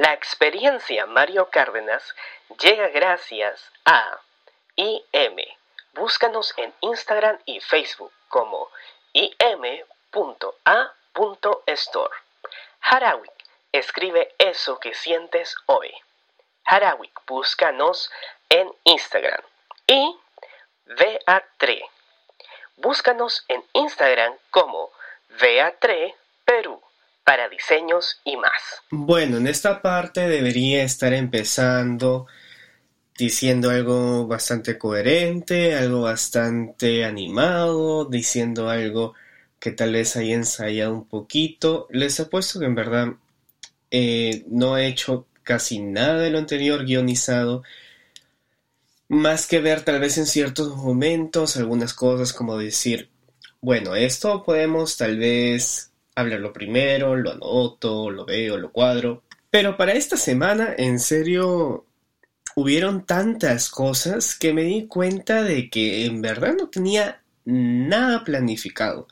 La experiencia Mario Cárdenas llega gracias a IM. Búscanos en Instagram y Facebook como im.a.store. Harawik, escribe eso que sientes hoy. Harawik, búscanos en Instagram. Y VA3. Búscanos en Instagram como VA3 Perú para diseños y más. Bueno, en esta parte debería estar empezando diciendo algo bastante coherente, algo bastante animado, diciendo algo que tal vez haya ensayado un poquito. Les apuesto que en verdad eh, no he hecho casi nada de lo anterior guionizado. Más que ver tal vez en ciertos momentos algunas cosas como decir, bueno, esto podemos tal vez hablarlo primero, lo anoto, lo veo, lo cuadro. Pero para esta semana, en serio, hubieron tantas cosas que me di cuenta de que en verdad no tenía nada planificado.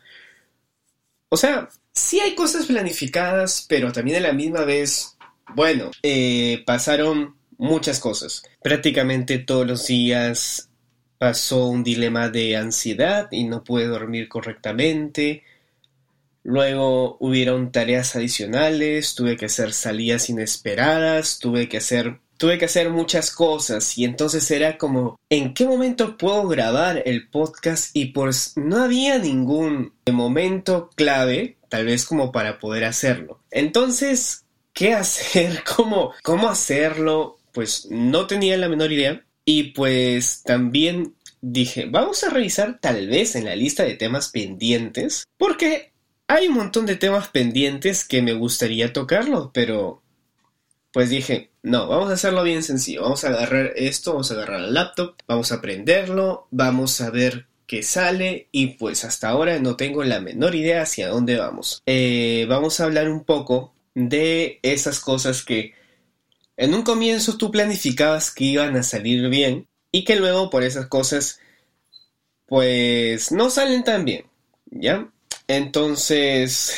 O sea, sí hay cosas planificadas, pero también a la misma vez, bueno, eh, pasaron muchas cosas. Prácticamente todos los días pasó un dilema de ansiedad y no pude dormir correctamente. Luego hubieron tareas adicionales, tuve que hacer salidas inesperadas, tuve que hacer tuve que hacer muchas cosas y entonces era como ¿en qué momento puedo grabar el podcast? Y pues no había ningún momento clave, tal vez como para poder hacerlo. Entonces, ¿qué hacer? ¿Cómo, cómo hacerlo? Pues no tenía la menor idea y pues también dije, vamos a revisar tal vez en la lista de temas pendientes porque hay un montón de temas pendientes que me gustaría tocarlo, pero pues dije, no, vamos a hacerlo bien sencillo. Vamos a agarrar esto, vamos a agarrar el laptop, vamos a aprenderlo, vamos a ver qué sale y pues hasta ahora no tengo la menor idea hacia dónde vamos. Eh, vamos a hablar un poco de esas cosas que en un comienzo tú planificabas que iban a salir bien y que luego por esas cosas pues no salen tan bien, ¿ya? Entonces,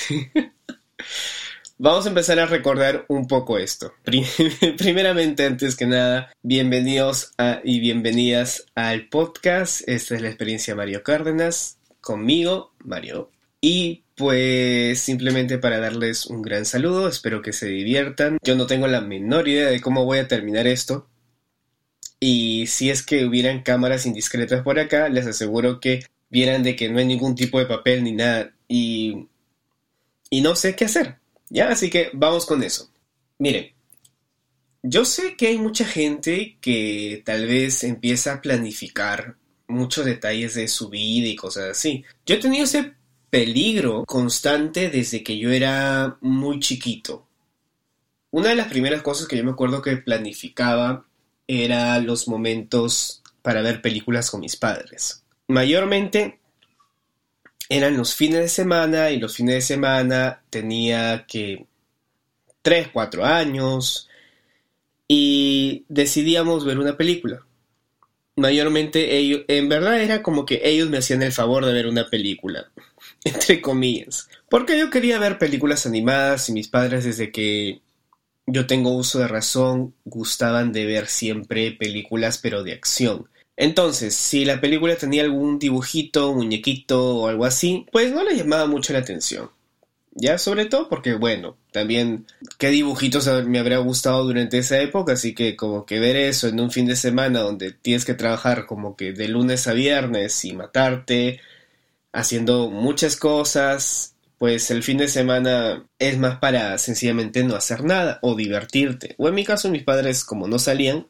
vamos a empezar a recordar un poco esto. Primeramente, antes que nada, bienvenidos y bienvenidas al podcast. Esta es la experiencia Mario Cárdenas, conmigo, Mario. Y pues simplemente para darles un gran saludo, espero que se diviertan. Yo no tengo la menor idea de cómo voy a terminar esto. Y si es que hubieran cámaras indiscretas por acá, les aseguro que vieran de que no hay ningún tipo de papel ni nada y, y no sé qué hacer. Ya, así que vamos con eso. Miren, yo sé que hay mucha gente que tal vez empieza a planificar muchos detalles de su vida y cosas así. Yo he tenido ese peligro constante desde que yo era muy chiquito. Una de las primeras cosas que yo me acuerdo que planificaba era los momentos para ver películas con mis padres. Mayormente eran los fines de semana y los fines de semana tenía que 3, 4 años y decidíamos ver una película. Mayormente ellos, en verdad era como que ellos me hacían el favor de ver una película, entre comillas. Porque yo quería ver películas animadas y mis padres desde que yo tengo uso de razón gustaban de ver siempre películas pero de acción. Entonces, si la película tenía algún dibujito, muñequito o algo así, pues no le llamaba mucho la atención. Ya, sobre todo porque, bueno, también qué dibujitos me habría gustado durante esa época, así que como que ver eso en un fin de semana donde tienes que trabajar como que de lunes a viernes y matarte, haciendo muchas cosas, pues el fin de semana es más para sencillamente no hacer nada o divertirte. O en mi caso mis padres como no salían,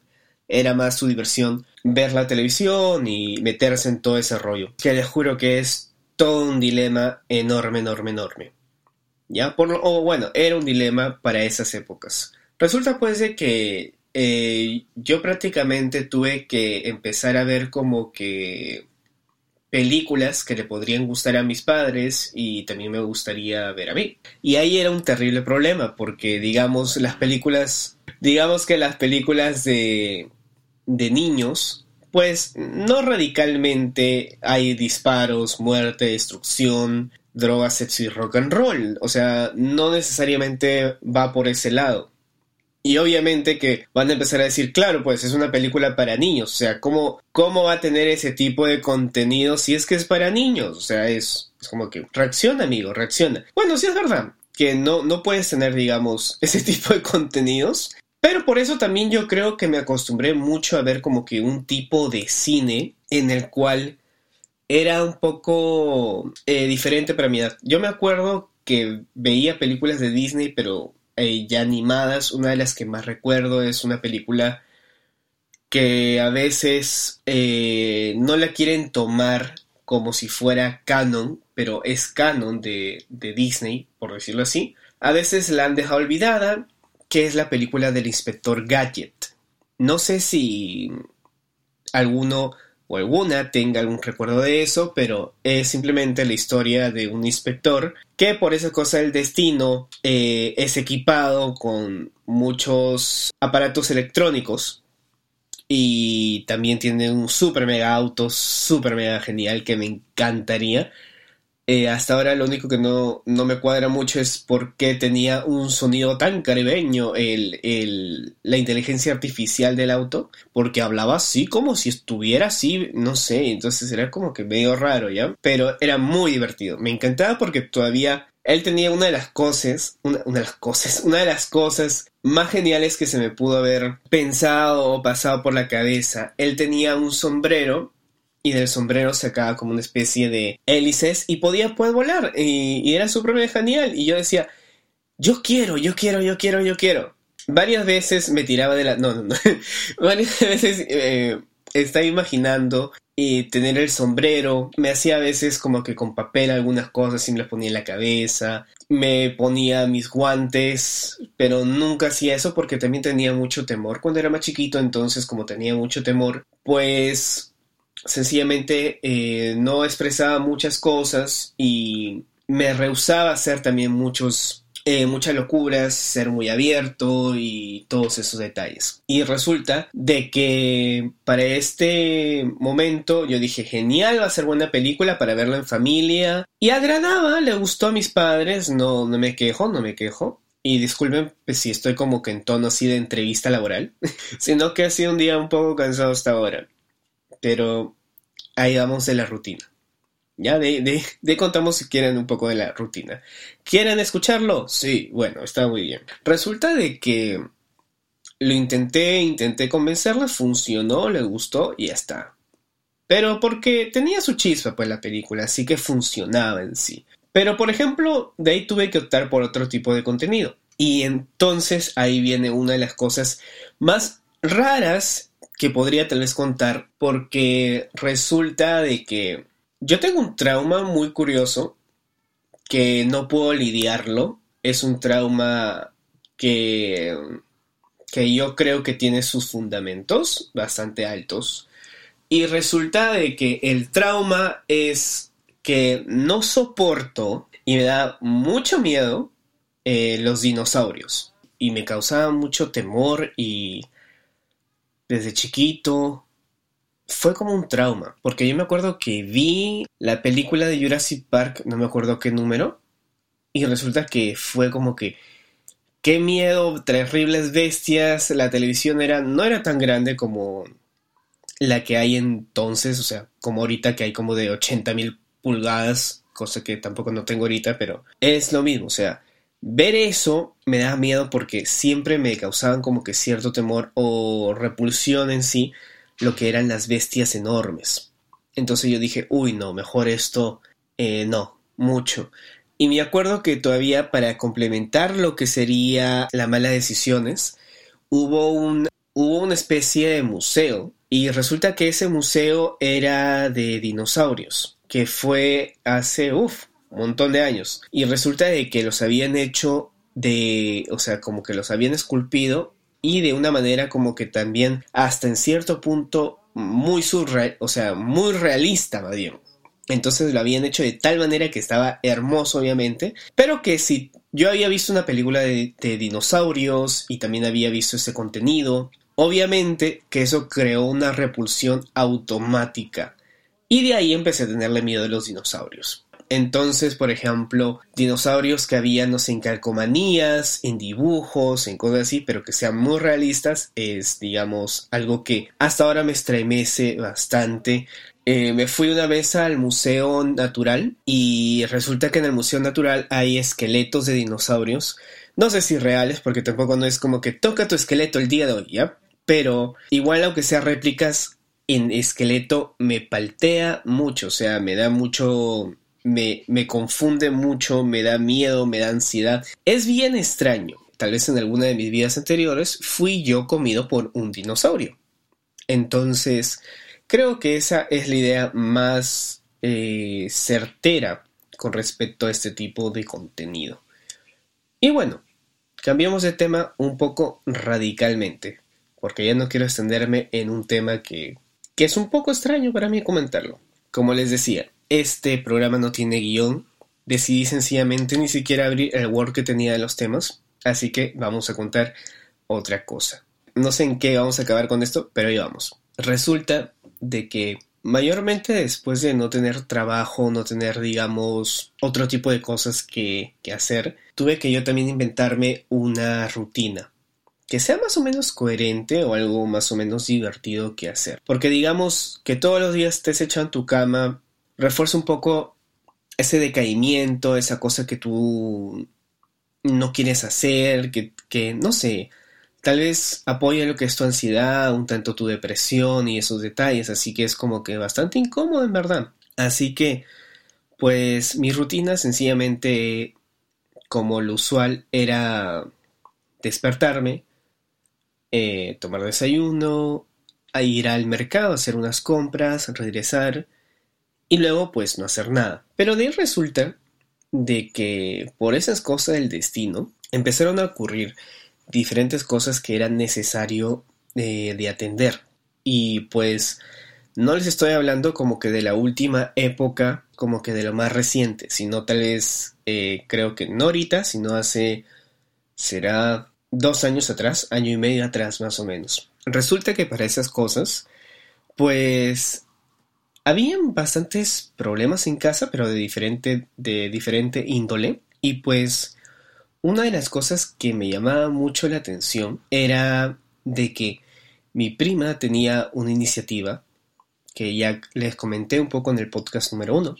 era más su diversión ver la televisión y meterse en todo ese rollo. Que les juro que es todo un dilema enorme, enorme, enorme. ¿Ya? Por o bueno, era un dilema para esas épocas. Resulta pues de que eh, yo prácticamente tuve que empezar a ver como que películas que le podrían gustar a mis padres y también me gustaría ver a mí. Y ahí era un terrible problema porque digamos las películas, digamos que las películas de de niños, pues no radicalmente hay disparos, muerte, destrucción, drogas, sexo y rock and roll. O sea, no necesariamente va por ese lado. Y obviamente que van a empezar a decir, claro, pues es una película para niños. O sea, ¿cómo, cómo va a tener ese tipo de contenido si es que es para niños? O sea, es, es como que reacciona, amigo, reacciona. Bueno, sí es verdad que no, no puedes tener, digamos, ese tipo de contenidos. Pero por eso también yo creo que me acostumbré mucho a ver como que un tipo de cine en el cual era un poco eh, diferente para mi edad. Yo me acuerdo que veía películas de Disney, pero eh, ya animadas. Una de las que más recuerdo es una película que a veces eh, no la quieren tomar como si fuera canon, pero es canon de, de, Disney, por decirlo así. A veces la han dejado olvidada, que es la película del inspector Gadget. No sé si alguno o alguna tenga algún recuerdo de eso, pero es simplemente la historia de un inspector que por esa cosa del destino eh, es equipado con muchos aparatos electrónicos y también tiene un super mega auto, super mega genial que me encantaría eh, hasta ahora lo único que no, no, me cuadra mucho es por qué tenía un sonido tan caribeño el, el, la inteligencia artificial del auto, porque hablaba así como si estuviera así, no sé, entonces era como que medio raro, ¿ya? Pero era muy divertido, me encantaba porque todavía él tenía una de las cosas, una, una, de las cosas, una de las cosas más geniales que se me pudo haber pensado o pasado por la cabeza. Él tenía un sombrero y del sombrero sacaba como una especie de hélices y podía pues volar y, era súper genial y yo decía yo quiero, yo quiero, yo quiero, yo quiero. Varias veces me tiraba de la... No, no, no. Varias veces eh, estaba imaginando y tener el sombrero. Me hacía a veces como que con papel algunas cosas y me las ponía en la cabeza. Me ponía mis guantes, pero nunca hacía eso porque también tenía mucho temor. Cuando era más chiquito, entonces como tenía mucho temor, pues sencillamente eh, no expresaba muchas cosas y me rehusaba hacer también muchos, eh, muchas locuras, ser muy abierto y todos esos detalles. Y resulta de que para este momento yo dije, genial, va a ser buena película para verla en familia. Y agradaba, le gustó a mis padres, no, no me quejo, no me quejo. Y disculpen pues, si estoy como que en tono así de entrevista laboral, sino que ha sido un día un poco cansado hasta ahora pero ahí vamos de la rutina. Ya, de, de, contamos si quieren un poco de la rutina. ¿Quieren escucharlo? Sí, bueno, está muy bien. Resulta de que lo intenté, intenté convencerla, funcionó, le gustó y ya está. Pero porque tenía su chispa pues la película, así que funcionaba en sí. Pero por ejemplo, de ahí tuve que optar por otro tipo de contenido. Y entonces ahí viene una de las cosas más raras que podría tal vez contar porque resulta de que yo tengo un trauma muy curioso que no puedo lidiarlo. Es un trauma que, que yo creo que tiene sus fundamentos bastante altos. Y resulta de que el trauma es que no soporto y me da mucho miedo eh, los dinosaurios. Y me causaba mucho temor y desde chiquito. Fue como un trauma, porque yo me acuerdo que vi la película de Jurassic Park, no me acuerdo qué número, y resulta que fue como que qué miedo, terribles bestias, la televisión era no era tan grande como la que hay entonces, o sea, como ahorita que hay como de 80 mil pulgadas, cosa que tampoco no tengo ahorita, pero es lo mismo, o sea, Ver eso me da miedo porque siempre me causaban como que cierto temor o repulsión en sí lo que eran las bestias enormes. Entonces yo dije, uy, no, mejor esto, eh, no, mucho. Y me acuerdo que todavía para complementar lo que sería la mala decisiones, hubo, un, hubo una especie de museo y resulta que ese museo era de dinosaurios, que fue hace, uff, montón de años. Y resulta de que los habían hecho de, o sea, como que los habían esculpido y de una manera como que también hasta en cierto punto muy surreal, o sea, muy realista, más bien. Entonces lo habían hecho de tal manera que estaba hermoso, obviamente, pero que si yo había visto una película de, de dinosaurios y también había visto ese contenido, obviamente que eso creó una repulsión automática. Y de ahí empecé a tenerle miedo a los dinosaurios. Entonces, por ejemplo, dinosaurios que habían, no sé, en calcomanías, en dibujos, en cosas así, pero que sean muy realistas, es, digamos, algo que hasta ahora me estremece bastante. Eh, me fui una vez al Museo Natural y resulta que en el Museo Natural hay esqueletos de dinosaurios. No sé si reales, porque tampoco no es como que toca tu esqueleto el día de hoy, ¿ya? Pero igual aunque sea réplicas en esqueleto me paltea mucho, o sea, me da mucho me, me confunde mucho, me da miedo, me da ansiedad. Es bien extraño. Tal vez en alguna de mis vidas anteriores fui yo comido por un dinosaurio. Entonces, creo que esa es la idea más eh, certera con respecto a este tipo de contenido. Y bueno, cambiamos de tema un poco radicalmente, porque ya no quiero extenderme en un tema que, que es un poco extraño para mí comentarlo. Como les decía, este programa no tiene guion. Decidí sencillamente ni siquiera abrir el Word que tenía de los temas. Así que vamos a contar otra cosa. No sé en qué vamos a acabar con esto, pero ahí vamos. Resulta de que mayormente después de no tener trabajo, no tener, digamos, otro tipo de cosas que, que hacer, tuve que yo también inventarme una rutina que sea más o menos coherente o algo más o menos divertido que hacer. Porque digamos que todos los días te has echado en tu cama refuerza un poco ese decaimiento, esa cosa que tú no quieres hacer, que, no sé, tal vez apoya lo que es tu ansiedad, un tanto tu depresión y esos detalles, así que es como que bastante incómodo en verdad. Así que, pues mi rutina sencillamente, como lo usual, era despertarme, eh, tomar desayuno, ir al mercado, hacer unas compras, regresar, y luego pues no hacer nada. Pero de ahí resulta de que por esas cosas del destino empezaron a ocurrir diferentes cosas que eran necesario eh, de atender. Y pues no les estoy hablando como que de la última época, como que de lo más reciente, sino tal vez eh, creo que no ahorita, sino hace, será dos años atrás, año y medio atrás más o menos. Resulta que para esas cosas, pues habían bastantes problemas en casa, pero de diferente, de diferente índole. Y pues una de las cosas que me llamaba mucho la atención era de que mi prima tenía una iniciativa que ya les comenté un poco en el podcast número uno,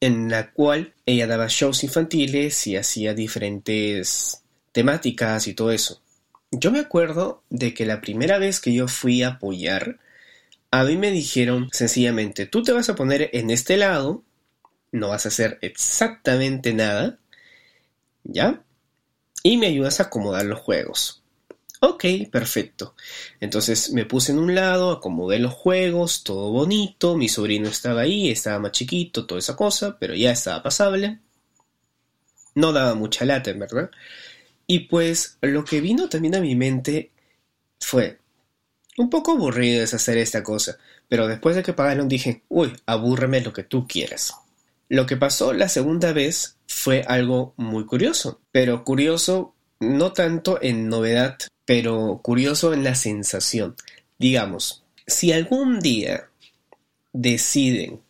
en la cual ella daba shows infantiles y hacía diferentes temáticas y todo eso. Yo me acuerdo de que la primera vez que yo fui a apoyar, a mí me dijeron sencillamente, tú te vas a poner en este lado, no vas a hacer exactamente nada, ¿ya? Y me ayudas a acomodar los juegos. Ok, perfecto. Entonces me puse en un lado, acomodé los juegos, todo bonito, mi sobrino estaba ahí, estaba más chiquito, toda esa cosa, pero ya estaba pasable. No daba mucha lata, en verdad. Y pues lo que vino también a mi mente fue, un poco aburrido es hacer esta cosa, pero después de que pagaron dije, uy, abúrreme lo que tú quieras. Lo que pasó la segunda vez fue algo muy curioso, pero curioso no tanto en novedad, pero curioso en la sensación. Digamos, si algún día deciden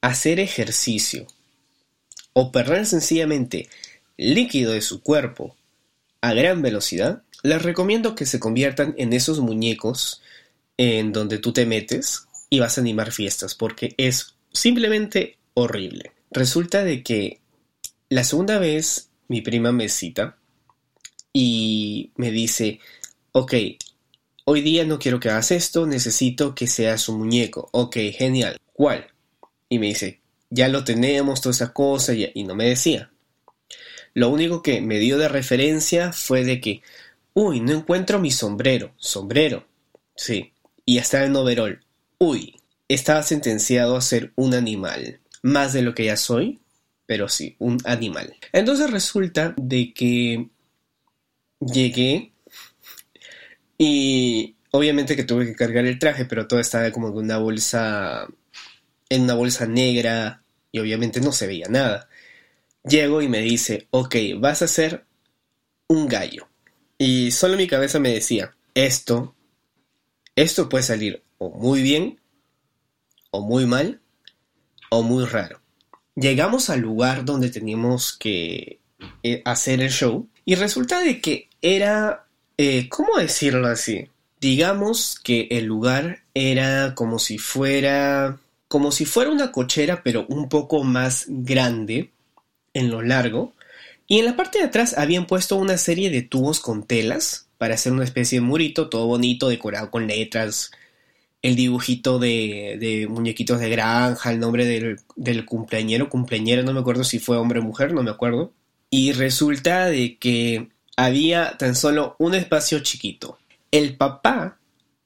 hacer ejercicio o perder sencillamente líquido de su cuerpo a gran velocidad, les recomiendo que se conviertan en esos muñecos en donde tú te metes y vas a animar fiestas, porque es simplemente horrible. Resulta de que la segunda vez mi prima me cita y me dice, ok, hoy día no quiero que hagas esto, necesito que seas un muñeco. Ok, genial. ¿Cuál? Y me dice, ya lo tenemos, toda esa cosa, y no me decía. Lo único que me dio de referencia fue de que, Uy, no encuentro mi sombrero. Sombrero. Sí. Y está en overol. Uy, estaba sentenciado a ser un animal. Más de lo que ya soy, pero sí, un animal. Entonces resulta de que llegué y obviamente que tuve que cargar el traje, pero todo estaba como en una bolsa, en una bolsa negra y obviamente no se veía nada. Llego y me dice, ok, vas a ser un gallo. Y solo mi cabeza me decía, esto, esto puede salir o muy bien, o muy mal, o muy raro. llegamos al lugar donde teníamos que eh, hacer el show y resulta de que era, eh, ¿cómo decirlo así? Digamos que el lugar era como si fuera, como si fuera una cochera pero un poco más grande en lo largo y en la parte de atrás habían puesto una serie de tubos con telas para hacer una especie de murito, todo bonito, decorado con letras, el dibujito de, de muñequitos de granja, el nombre del, del cumpleañero, cumpleañera, no me acuerdo si fue hombre o mujer, no me acuerdo. Y resulta de que había tan solo un espacio chiquito. El papá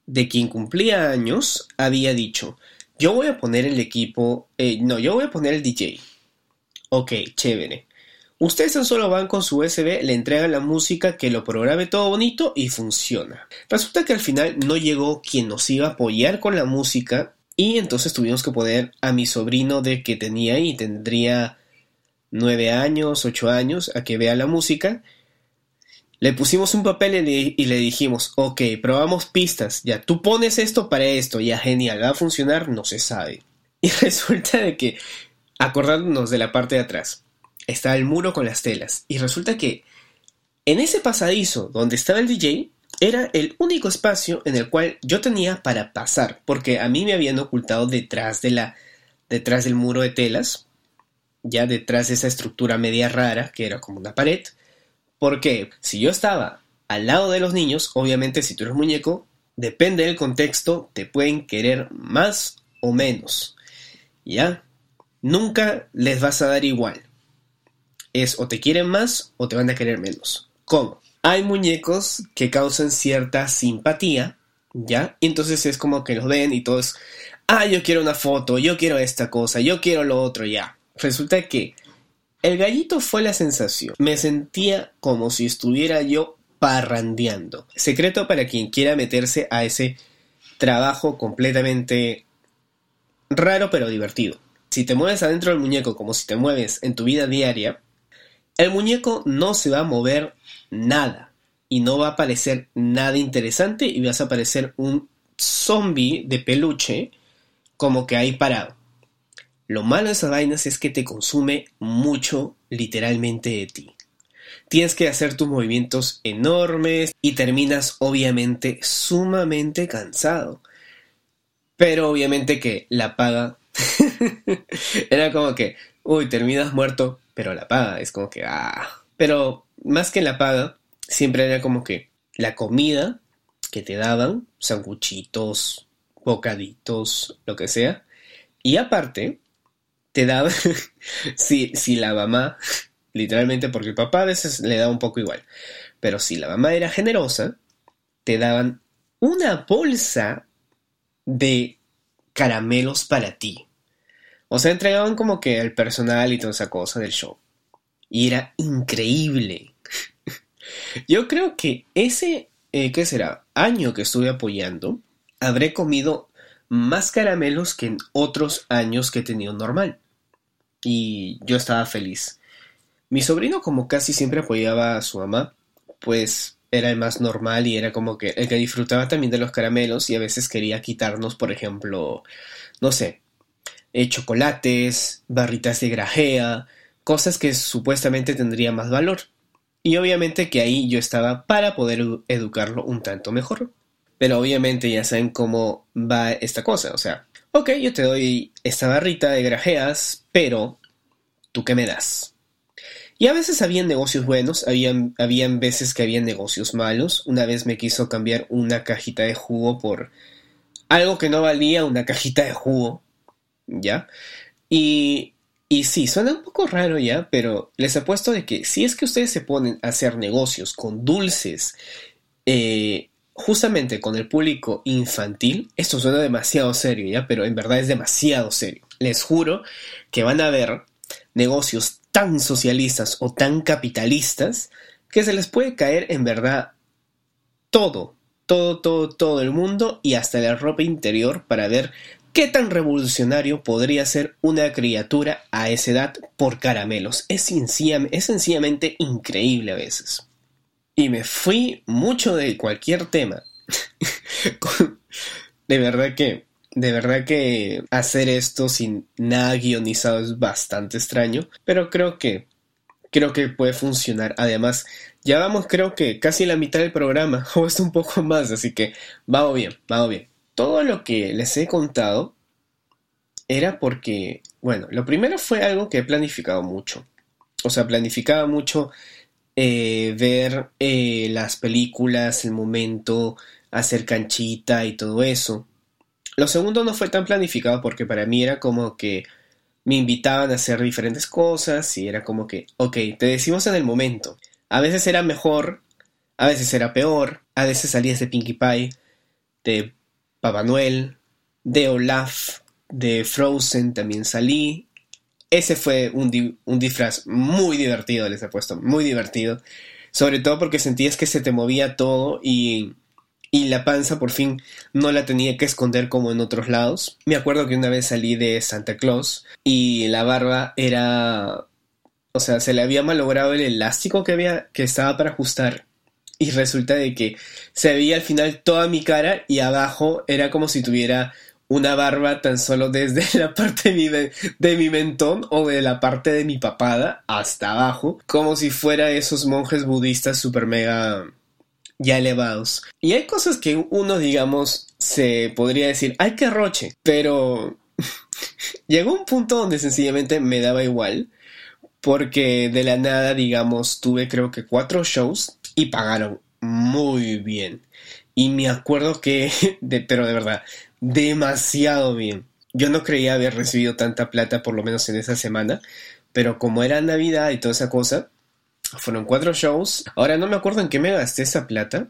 de quien cumplía años había dicho, yo voy a poner el equipo, eh, no, yo voy a poner el DJ. Ok, chévere. Ustedes tan solo van con su USB, le entregan la música, que lo programe todo bonito y funciona. Resulta que al final no llegó quien nos iba a apoyar con la música y entonces tuvimos que poner a mi sobrino de que tenía y tendría nueve años, ocho años, a que vea la música. Le pusimos un papel y le, dijimos, ok, probamos pistas, ya tú pones esto para esto, ya genial, va a funcionar, no se sabe. Y resulta de que, acordándonos de la parte de atrás, está el muro con las telas. Y resulta que en ese pasadizo donde estaba el DJ era el único espacio en el cual yo tenía para pasar, porque a mí me habían ocultado detrás de la detrás del muro de telas, ya detrás de esa estructura media rara que era como una pared, porque si yo estaba al lado de los niños, obviamente si tú eres muñeco, depende del contexto, te pueden querer más o menos. ¿Ya? Nunca les vas a dar igual es o te quieren más o te van a querer menos. ¿Cómo? Hay muñecos que causan cierta simpatía, ¿ya? Y entonces es como que los ven y todos, ah, yo quiero una foto, yo quiero esta cosa, yo quiero lo otro, ya. Resulta que el gallito fue la sensación. Me sentía como si estuviera yo parrandeando. Secreto para quien quiera meterse a ese trabajo completamente raro pero divertido. Si te mueves adentro del muñeco como si te mueves en tu vida diaria, el muñeco no se va a mover nada y no va a parecer nada interesante y vas a parecer un zombie de peluche como que ahí parado. Lo malo de esas vainas es que te consume mucho literalmente de ti. Tienes que hacer tus movimientos enormes y terminas obviamente sumamente cansado. Pero obviamente que la paga era como que, uy, terminas muerto, pero la paga es como que, ah. Pero más que la paga, siempre era como que la comida que te daban, sanguchitos, bocaditos, lo que sea. Y aparte, te daban, si, si la mamá, literalmente porque el papá a veces le da un poco igual, pero si la mamá era generosa, te daban una bolsa de caramelos para ti. O sea, entregaban como que el personal y toda esa cosa del show. Y era increíble. Yo creo que ese, eh, ¿qué será? Año que estuve apoyando, habré comido más caramelos que en otros años que he tenido normal. Y yo estaba feliz. Mi sobrino, como casi siempre apoyaba a su mamá, pues era el más normal y era como que el que disfrutaba también de los caramelos y a veces quería quitarnos, por ejemplo, no sé, eh, chocolates, barritas de grajea, cosas que supuestamente tendrían más valor. Y obviamente que ahí yo estaba para poder educarlo un tanto mejor. Pero obviamente ya saben cómo va esta cosa. O sea, ok, yo te doy esta barrita de grajeas, pero ¿tú qué me das? Y a veces habían negocios buenos, habían, habían veces que habían negocios malos. Una vez me quiso cambiar una cajita de jugo por algo que no valía una cajita de jugo. ¿Ya? Y, y sí, suena un poco raro ya, pero les apuesto de que si es que ustedes se ponen a hacer negocios con dulces, eh, justamente con el público infantil, esto suena demasiado serio, ¿ya? Pero en verdad es demasiado serio. Les juro que van a ver negocios tan socialistas o tan capitalistas que se les puede caer en verdad todo, todo, todo, todo el mundo y hasta la ropa interior para ver ¿Qué tan revolucionario podría ser una criatura a esa edad por caramelos? Es, sencillamente increíble a veces. Y me fui mucho de cualquier tema. de verdad que De verdad que hacer esto sin nada guionizado es bastante extraño, pero creo que creo que puede funcionar. Además, ya vamos creo que casi la mitad del programa, o es un poco más, así que vamos bien, vamos bien. Todo lo que les he contado era porque, bueno, lo primero fue algo que he planificado mucho. O sea, planificaba mucho eh, ver eh, las películas, el momento, hacer canchita y todo eso. Lo segundo no fue tan planificado porque para mí era como que me invitaban a hacer diferentes cosas y era como que, ok, te decimos en el momento. A veces era mejor, a veces era peor, a veces salías de Pinkie Pie, de Papá Noel, de Olaf, de Frozen también salí. Ese fue un, un disfraz muy divertido, les he puesto, muy divertido. Sobre todo porque sentías que se te movía todo y y la panza por fin no la tenía que esconder como en otros lados. Me acuerdo que una vez salí de Santa Claus y la barba era o sea, se le había malogrado el elástico que había que estaba para ajustar y resulta de que se veía al final toda mi cara y abajo era como si tuviera una barba tan solo desde la parte de mi, mentón o de la parte de mi papada hasta abajo, como si fuera esos monjes budistas super mega ya elevados. Y hay cosas que uno, digamos, se podría decir, ay, que roche, pero llegó un punto donde sencillamente me daba igual, porque de la nada, digamos, tuve creo que cuatro shows y pagaron muy bien. Y me acuerdo que, pero de verdad, demasiado bien. Yo no creía haber recibido tanta plata, por lo menos en esa semana, pero como era Navidad y toda esa cosa, fueron cuatro shows. Ahora no me acuerdo en qué me gasté esa plata.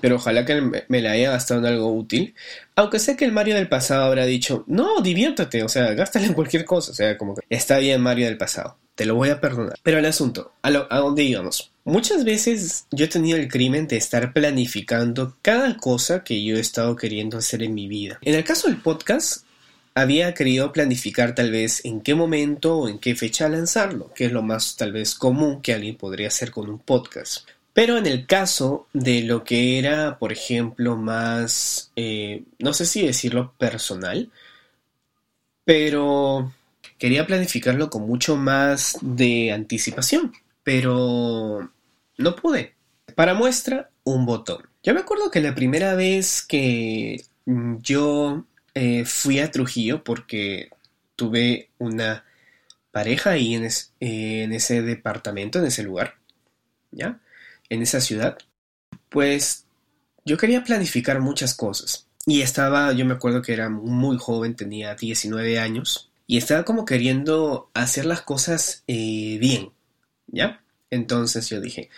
Pero ojalá que me la haya gastado en algo útil. Aunque sé que el Mario del pasado habrá dicho, no, diviértate, o sea, gástale en cualquier cosa. O sea, como que está bien Mario del pasado, te lo voy a perdonar. Pero el asunto, a, lo, a dónde íbamos. Muchas veces yo he tenido el crimen de estar planificando cada cosa que yo he estado queriendo hacer en mi vida. En el caso del podcast, había querido planificar tal vez en qué momento o en qué fecha lanzarlo, que es lo más tal vez común que alguien podría hacer con un podcast. Pero en el caso de lo que era, por ejemplo, más, eh, no sé si decirlo personal, pero quería planificarlo con mucho más de anticipación, pero no pude. Para muestra, un botón. Yo me acuerdo que la primera vez que yo eh, fui a Trujillo porque tuve una pareja ahí en, en ese departamento, en ese lugar, ¿ya? En esa ciudad. Pues yo quería planificar muchas cosas. Y estaba, yo me acuerdo que era muy joven, tenía 19 años. Y estaba como queriendo hacer las cosas eh, bien, ¿ya? Entonces yo dije,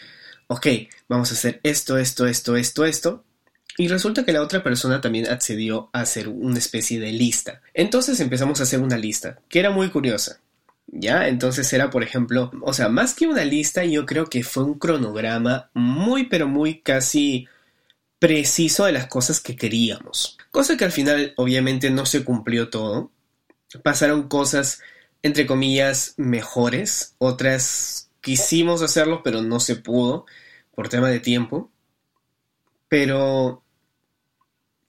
ok, vamos a hacer esto, esto, esto, esto, esto. Y resulta que la otra persona también accedió a hacer una especie de lista. Entonces empezamos a hacer una lista, que era muy curiosa. ¿Ya? Entonces era, por ejemplo, o sea, más que una lista, yo creo que fue un cronograma muy, pero muy casi preciso de las cosas que queríamos. Cosa que al final, obviamente, no se cumplió todo. Pasaron cosas, entre comillas, mejores. Otras quisimos hacerlo, pero no se pudo por tema de tiempo. Pero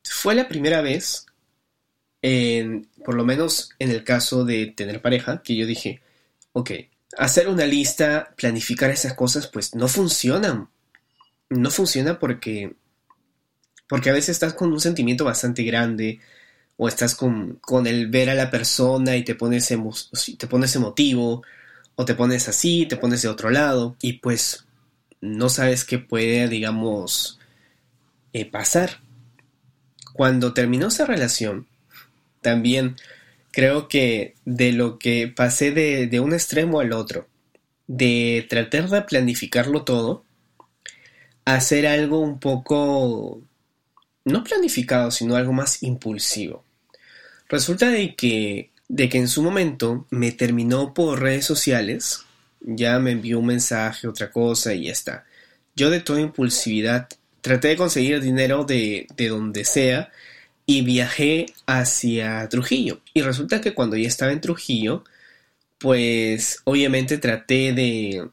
fue la primera vez, en, por lo menos en el caso de tener pareja, que yo dije, ok, hacer una lista, planificar esas cosas, pues no funcionan. No funciona porque, porque a veces estás con un sentimiento bastante grande o estás con, con el ver a la persona y te pones, te pones emotivo o te pones así, te pones de otro lado y pues no sabes qué puede, digamos, eh, pasar cuando terminó esa relación, también creo que de lo que pasé de, un extremo al otro, de tratar de planificarlo todo, a hacer algo un poco, no planificado, sino algo más impulsivo. Resulta de que, de que en su momento me terminó por redes sociales, ya me envió un mensaje, otra cosa y ya está. Yo de toda impulsividad traté de conseguir dinero de, de donde sea y viajé hacia Trujillo. Y resulta que cuando ya estaba en Trujillo, pues obviamente traté de,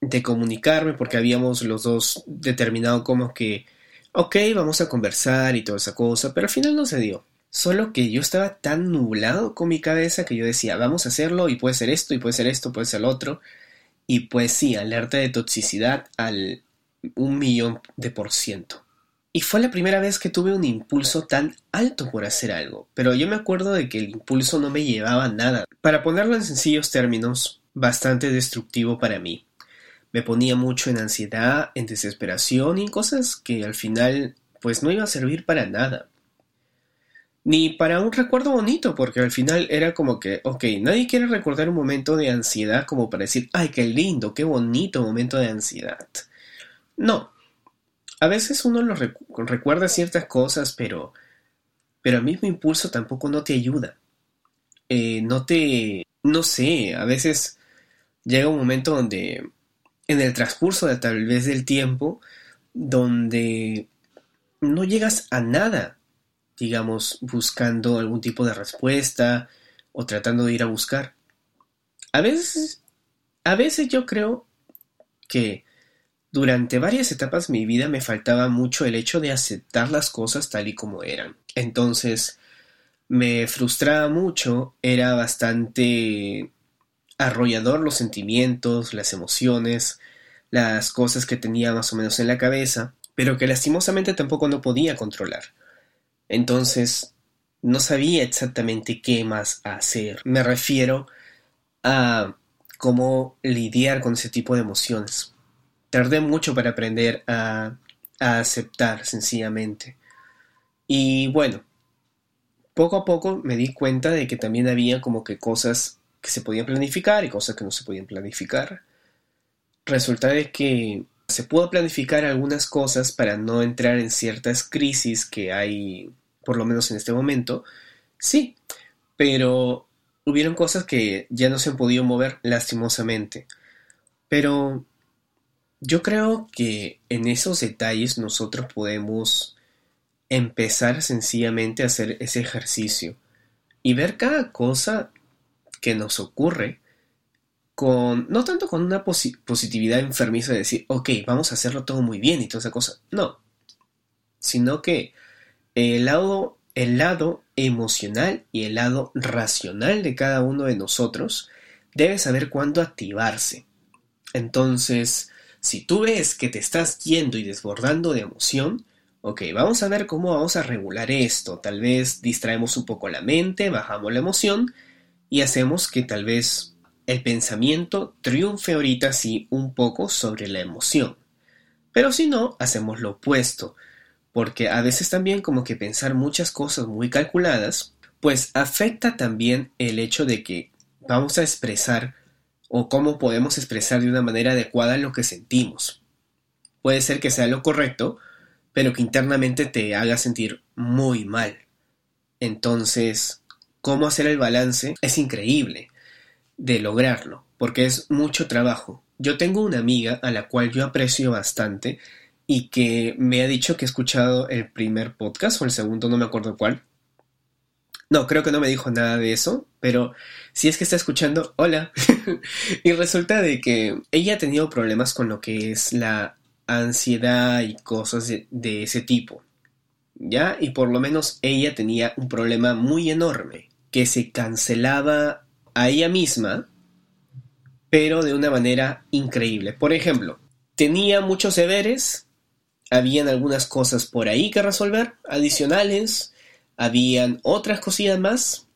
de comunicarme porque habíamos los dos determinado como que, ok, vamos a conversar y toda esa cosa, pero al final no se dio. Solo que yo estaba tan nublado con mi cabeza que yo decía, vamos a hacerlo y puede ser esto y puede ser esto, puede ser lo otro. Y pues sí, alerta de toxicidad al un millón de por ciento. Y fue la primera vez que tuve un impulso tan alto por hacer algo, pero yo me acuerdo de que el impulso no me llevaba a nada. Para ponerlo en sencillos términos, bastante destructivo para mí. Me ponía mucho en ansiedad, en desesperación y en cosas que al final pues no iba a servir para nada. Ni para un recuerdo bonito, porque al final era como que, ok, nadie quiere recordar un momento de ansiedad como para decir, ay, qué lindo, qué bonito momento de ansiedad. No. A veces uno lo recuerda ciertas cosas, pero, pero el mismo impulso tampoco no te ayuda. Eh, no te, no sé, a veces llega un momento donde, en el transcurso de tal vez del tiempo, donde no llegas a nada, digamos, buscando algún tipo de respuesta o tratando de ir a buscar. A veces, a veces yo creo que durante varias etapas de mi vida me faltaba mucho el hecho de aceptar las cosas tal y como eran. Entonces, me frustraba mucho, era bastante arrollador los sentimientos, las emociones, las cosas que tenía más o menos en la cabeza, pero que lastimosamente tampoco no podía controlar. Entonces, no sabía exactamente qué más hacer. Me refiero a cómo lidiar con ese tipo de emociones. Tardé mucho para aprender a, aceptar sencillamente. Y bueno, poco a poco me di cuenta de que también había como que cosas que se podían planificar y cosas que no se podían planificar. Resulta de que se pudo planificar algunas cosas para no entrar en ciertas crisis que hay, por lo menos en este momento. Sí, pero hubieron cosas que ya no se han podido mover lastimosamente. Pero yo creo que en esos detalles nosotros podemos empezar sencillamente a hacer ese ejercicio y ver cada cosa que nos ocurre con, no tanto con una positividad enfermiza de decir, ok, vamos a hacerlo todo muy bien y toda esa cosa, no, sino que el lado, el lado emocional y el lado racional de cada uno de nosotros debe saber cuándo activarse. Entonces, si tú ves que te estás yendo y desbordando de emoción, ok, vamos a ver cómo vamos a regular esto. Tal vez distraemos un poco la mente, bajamos la emoción y hacemos que tal vez el pensamiento triunfe ahorita sí un poco sobre la emoción. Pero si no, hacemos lo opuesto, porque a veces también como que pensar muchas cosas muy calculadas, pues afecta también el hecho de que vamos a expresar o cómo podemos expresar de una manera adecuada lo que sentimos. Puede ser que sea lo correcto, pero que internamente te haga sentir muy mal. Entonces, cómo hacer el balance es increíble de lograrlo, porque es mucho trabajo. Yo tengo una amiga a la cual yo aprecio bastante y que me ha dicho que ha escuchado el primer podcast o el segundo, no me acuerdo cuál, no, creo que no me dijo nada de eso, pero si es que está escuchando, hola. y resulta de que ella ha tenido problemas con lo que es la ansiedad y cosas de, de ese tipo. ¿Ya? Y por lo menos ella tenía un problema muy enorme, que se cancelaba a ella misma, pero de una manera increíble. Por ejemplo, tenía muchos deberes, habían algunas cosas por ahí que resolver, adicionales, habían otras cosillas más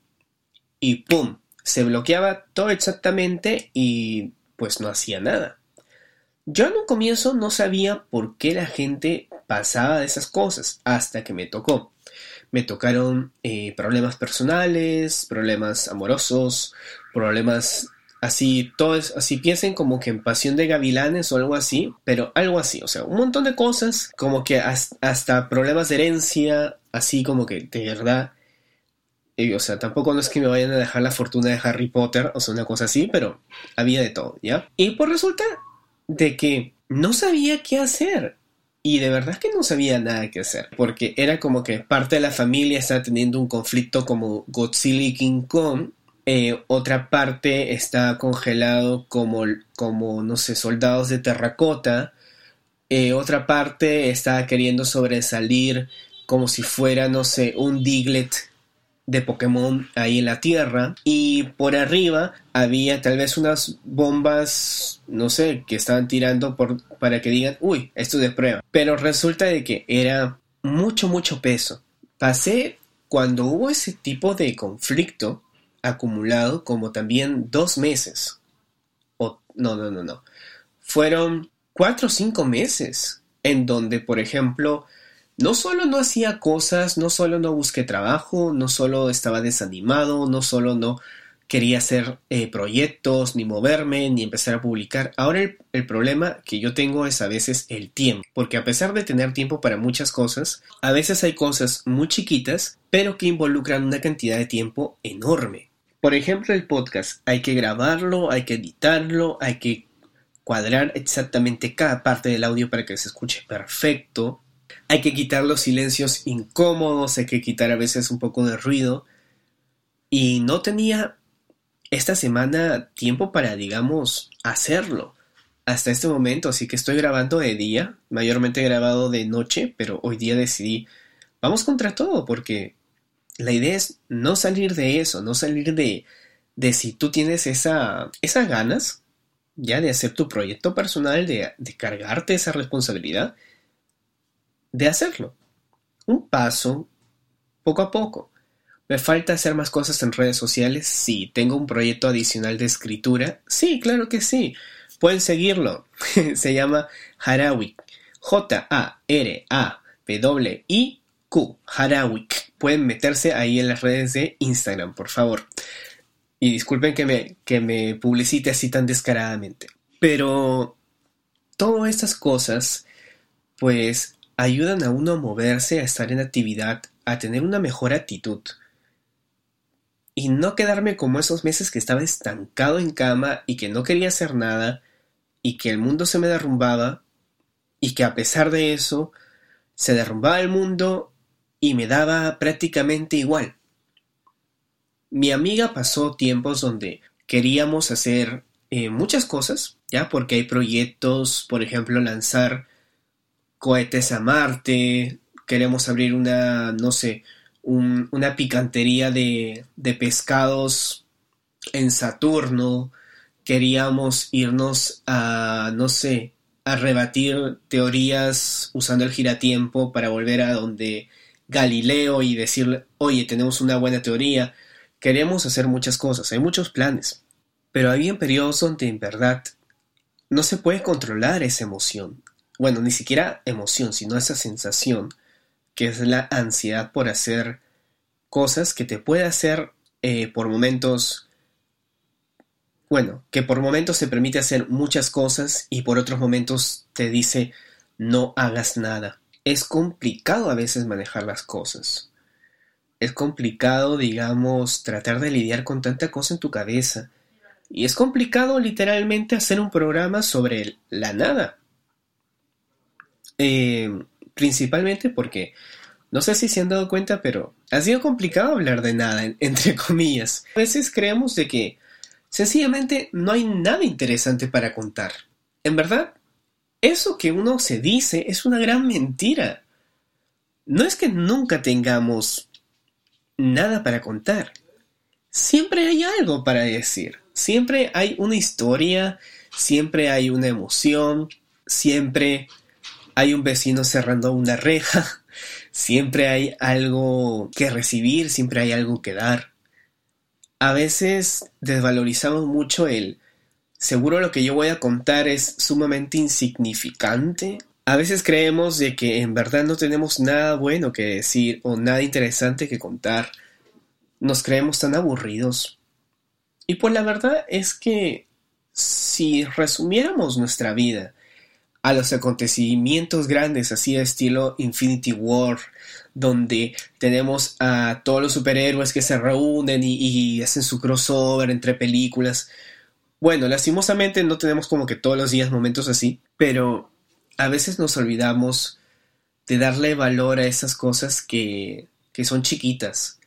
y ¡pum! Se bloqueaba todo exactamente y pues no hacía nada. Yo en un comienzo no sabía por qué la gente pasaba de esas cosas hasta que me tocó. Me tocaron eh, problemas personales, problemas amorosos, problemas así, todos, así piensen como que en Pasión de Gavilanes o algo así, pero algo así, o sea, un montón de cosas, como que hasta problemas de herencia, así como que de verdad, o sea, tampoco no es que me vayan a dejar la fortuna de Harry Potter, o sea, una cosa así, pero había de todo, ¿ya? Y por resulta de que no sabía qué hacer. Y de verdad que no sabía nada que hacer, porque era como que parte de la familia estaba teniendo un conflicto como Godzilla y King Kong, eh, otra parte está congelado como, como, no sé, soldados de terracota, eh, otra parte está queriendo sobresalir como si fuera, no sé, un Diglett de Pokémon ahí en la Tierra y por arriba había tal vez unas bombas, no sé, que estaban tirando por, para que digan, uy, esto es de prueba. Pero resulta de que era mucho, mucho peso. Pasé cuando hubo ese tipo de conflicto acumulado como también dos meses. O, no, no, no, no. Fueron cuatro o cinco meses en donde, por ejemplo, no solo no hacía cosas, no solo no busqué trabajo, no solo estaba desanimado, no solo no quería hacer eh, proyectos, ni moverme, ni empezar a publicar. Ahora el, el, problema que yo tengo es a veces el tiempo, porque a pesar de tener tiempo para muchas cosas, a veces hay cosas muy chiquitas, pero que involucran una cantidad de tiempo enorme. Por ejemplo, el podcast, hay que grabarlo, hay que editarlo, hay que cuadrar exactamente cada parte del audio para que se escuche perfecto, hay que quitar los silencios incómodos, hay que quitar a veces un poco de ruido. Y no tenía esta semana tiempo para, digamos, hacerlo hasta este momento, así que estoy grabando de día, mayormente grabado de noche, pero hoy día decidí, vamos contra todo, porque la idea es no salir de eso, no salir de, de si tú tienes esa, esas ganas ya de hacer tu proyecto personal, de, de cargarte esa responsabilidad, de hacerlo. Un paso, poco a poco. ¿Me falta hacer más cosas en redes sociales? Sí. ¿Tengo un proyecto adicional de escritura? Sí, claro que sí. Pueden seguirlo. Se llama Harawik. J-A-R-A-W-I-Q. Harawik. Pueden meterse ahí en las redes de Instagram, por favor. Y disculpen que me, que me publicite así tan descaradamente. Pero todas estas cosas, pues ayudan a uno a moverse, a estar en actividad, a tener una mejor actitud. Y no quedarme como esos meses que estaba estancado en cama y que no quería hacer nada y que el mundo se me derrumbaba y que a pesar de eso se derrumbaba el mundo y me daba prácticamente igual. Mi amiga pasó tiempos donde queríamos hacer eh, muchas cosas, ya porque hay proyectos, por ejemplo, lanzar cohetes a Marte, queremos abrir una, no sé, una picantería de, de pescados en Saturno, queríamos irnos a, no sé, a rebatir teorías usando el giratiempo para volver a donde Galileo y decirle, oye, tenemos una buena teoría. Queremos hacer muchas cosas, hay muchos planes. Pero había periodos donde en verdad no se puede controlar esa emoción bueno, ni siquiera emoción, sino esa sensación que es la ansiedad por hacer cosas que te puede hacer eh, por momentos, bueno, que por momentos te permite hacer muchas cosas y por otros momentos te dice no hagas nada. Es complicado a veces manejar las cosas. Es complicado, digamos, tratar de lidiar con tanta cosa en tu cabeza. Y es complicado literalmente hacer un programa sobre la nada. Eh, principalmente porque no sé si se han dado cuenta, pero ha sido complicado hablar de nada, entre comillas. A veces creemos de que sencillamente no hay nada interesante para contar. En verdad, eso que uno se dice es una gran mentira. No es que nunca tengamos nada para contar. Siempre hay algo para decir. Siempre hay una historia, siempre hay una emoción, siempre hay un vecino cerrando una reja, siempre hay algo que recibir, siempre hay algo que dar. A veces desvalorizamos mucho el seguro lo que yo voy a contar es sumamente insignificante. A veces creemos de que en verdad no tenemos nada bueno que decir o nada interesante que contar. Nos creemos tan aburridos. Y pues la verdad es que si resumiéramos nuestra vida a los acontecimientos grandes, así de estilo Infinity War, donde tenemos a todos los superhéroes que se reúnen y, hacen su crossover entre películas. Bueno, lastimosamente no tenemos como que todos los días momentos así, pero a veces nos olvidamos de darle valor a esas cosas que, que son chiquitas.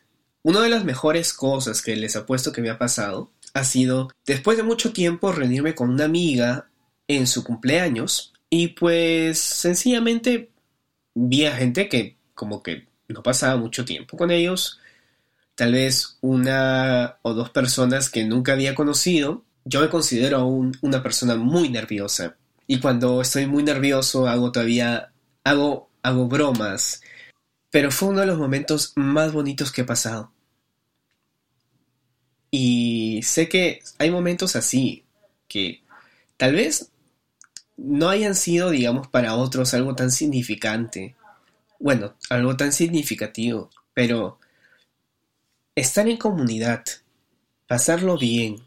Una de las mejores cosas que les apuesto que me ha pasado ha sido, después de mucho tiempo, reunirme con una amiga en su cumpleaños y pues sencillamente vi a gente que como que no pasaba mucho tiempo con ellos. tal vez una o dos personas que nunca había conocido. Yo me considero aún una persona muy nerviosa. Y cuando estoy muy nervioso hago todavía, hago, hago bromas. Pero fue uno de los momentos más bonitos que he pasado. Y sé que hay momentos así, que tal vez no hayan sido, digamos, para otros algo tan significante. Bueno, algo tan significativo, pero estar en comunidad, pasarlo bien,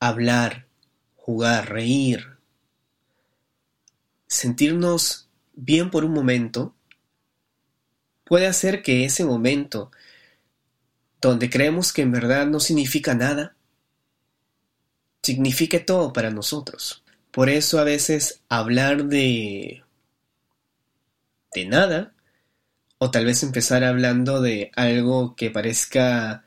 hablar, jugar, reír, sentirnos bien por un momento, puede hacer que ese momento, donde creemos que en verdad no significa nada, signifique todo para nosotros. Por eso a veces hablar de de nada o tal vez empezar hablando de algo que parezca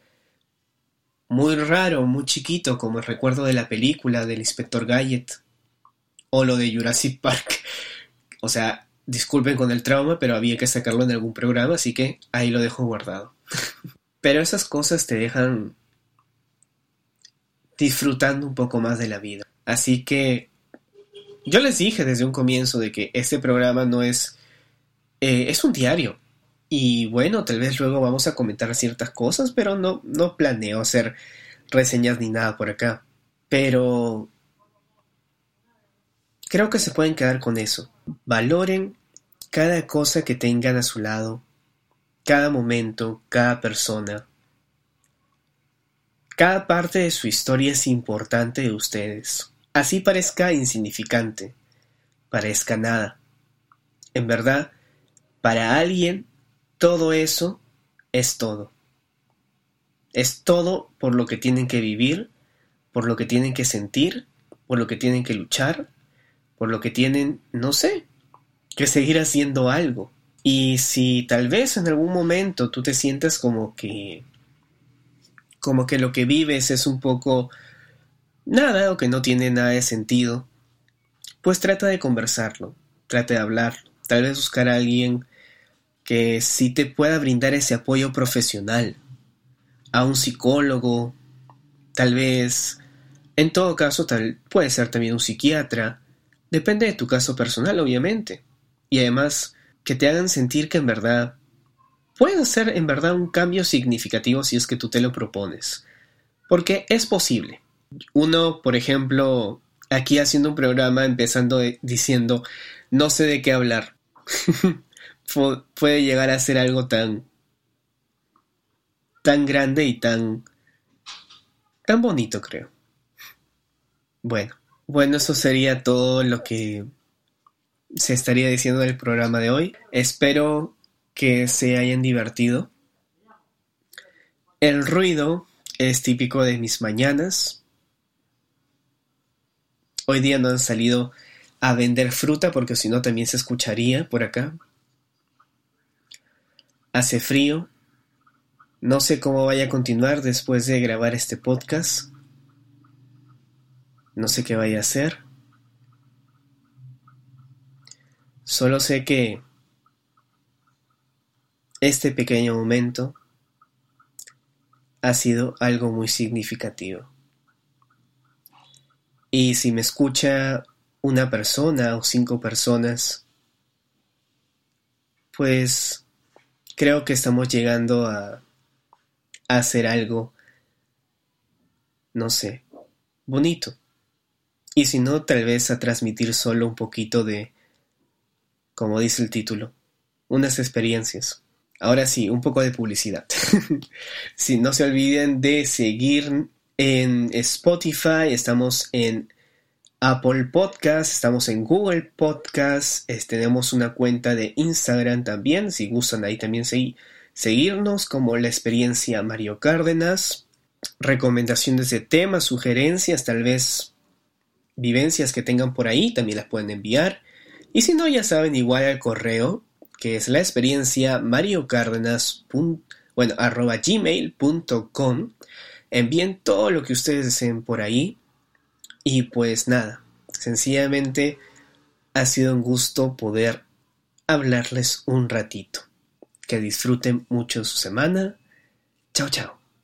muy raro, muy chiquito, como el recuerdo de la película del inspector Gadget o lo de Jurassic Park. O sea, disculpen con el trauma, pero había que sacarlo en algún programa, así que ahí lo dejo guardado. pero esas cosas te dejan disfrutando un poco más de la vida. Así que yo les dije desde un comienzo de que este programa no es... Eh, es un diario. Y bueno, tal vez luego vamos a comentar ciertas cosas, pero no, no planeo hacer reseñas ni nada por acá. Pero creo que se pueden quedar con eso. Valoren cada cosa que tengan a su lado, cada momento, cada persona. Cada parte de su historia es importante de ustedes. Así parezca insignificante, parezca nada. En verdad, para alguien todo eso es todo. Es todo por lo que tienen que vivir, por lo que tienen que sentir, por lo que tienen que luchar, por lo que tienen, no sé, que seguir haciendo algo. Y si tal vez en algún momento tú te sientas como que como que lo que vives es un poco nada o que no tiene nada de sentido, pues trata de conversarlo, trata de hablar, tal vez buscar a alguien que sí te pueda brindar ese apoyo profesional, a un psicólogo, tal vez, en todo caso, tal, puede ser también un psiquiatra, depende de tu caso personal, obviamente, y además que te hagan sentir que en verdad puede ser en verdad un cambio significativo si es que tú te lo propones, porque es posible. Uno, por ejemplo, aquí haciendo un programa empezando diciendo, no sé de qué hablar. puede llegar a ser algo tan tan grande y tan tan bonito creo. Bueno bueno eso sería todo lo que se estaría diciendo del programa de hoy. Espero que se hayan divertido. El ruido es típico de mis mañanas hoy día no han salido a vender fruta porque si no también se escucharía por acá Hace frío. No sé cómo vaya a continuar después de grabar este podcast. No sé qué vaya a hacer. Solo sé que este pequeño momento ha sido algo muy significativo. Y si me escucha una persona o cinco personas, pues creo que estamos llegando a, hacer algo, no sé, bonito. Y si no, tal vez a transmitir solo un poquito de, como dice el título, unas experiencias. Ahora sí, un poco de publicidad. si no se olviden de seguir en Spotify, estamos en Apple Podcast, estamos en Google Podcast, tenemos una cuenta de Instagram también, si gustan ahí también seguirnos como la experiencia Mario Cárdenas, recomendaciones de temas, sugerencias, tal vez vivencias que tengan por ahí, también las pueden enviar. Y si no, ya saben, igual al correo, que es la experiencia Mario Cárdenas, bueno, arroba gmail.com. Envíen todo lo que ustedes deseen por ahí y pues nada, sencillamente ha sido un gusto poder hablarles un ratito. Que disfruten mucho su semana Chao, chao.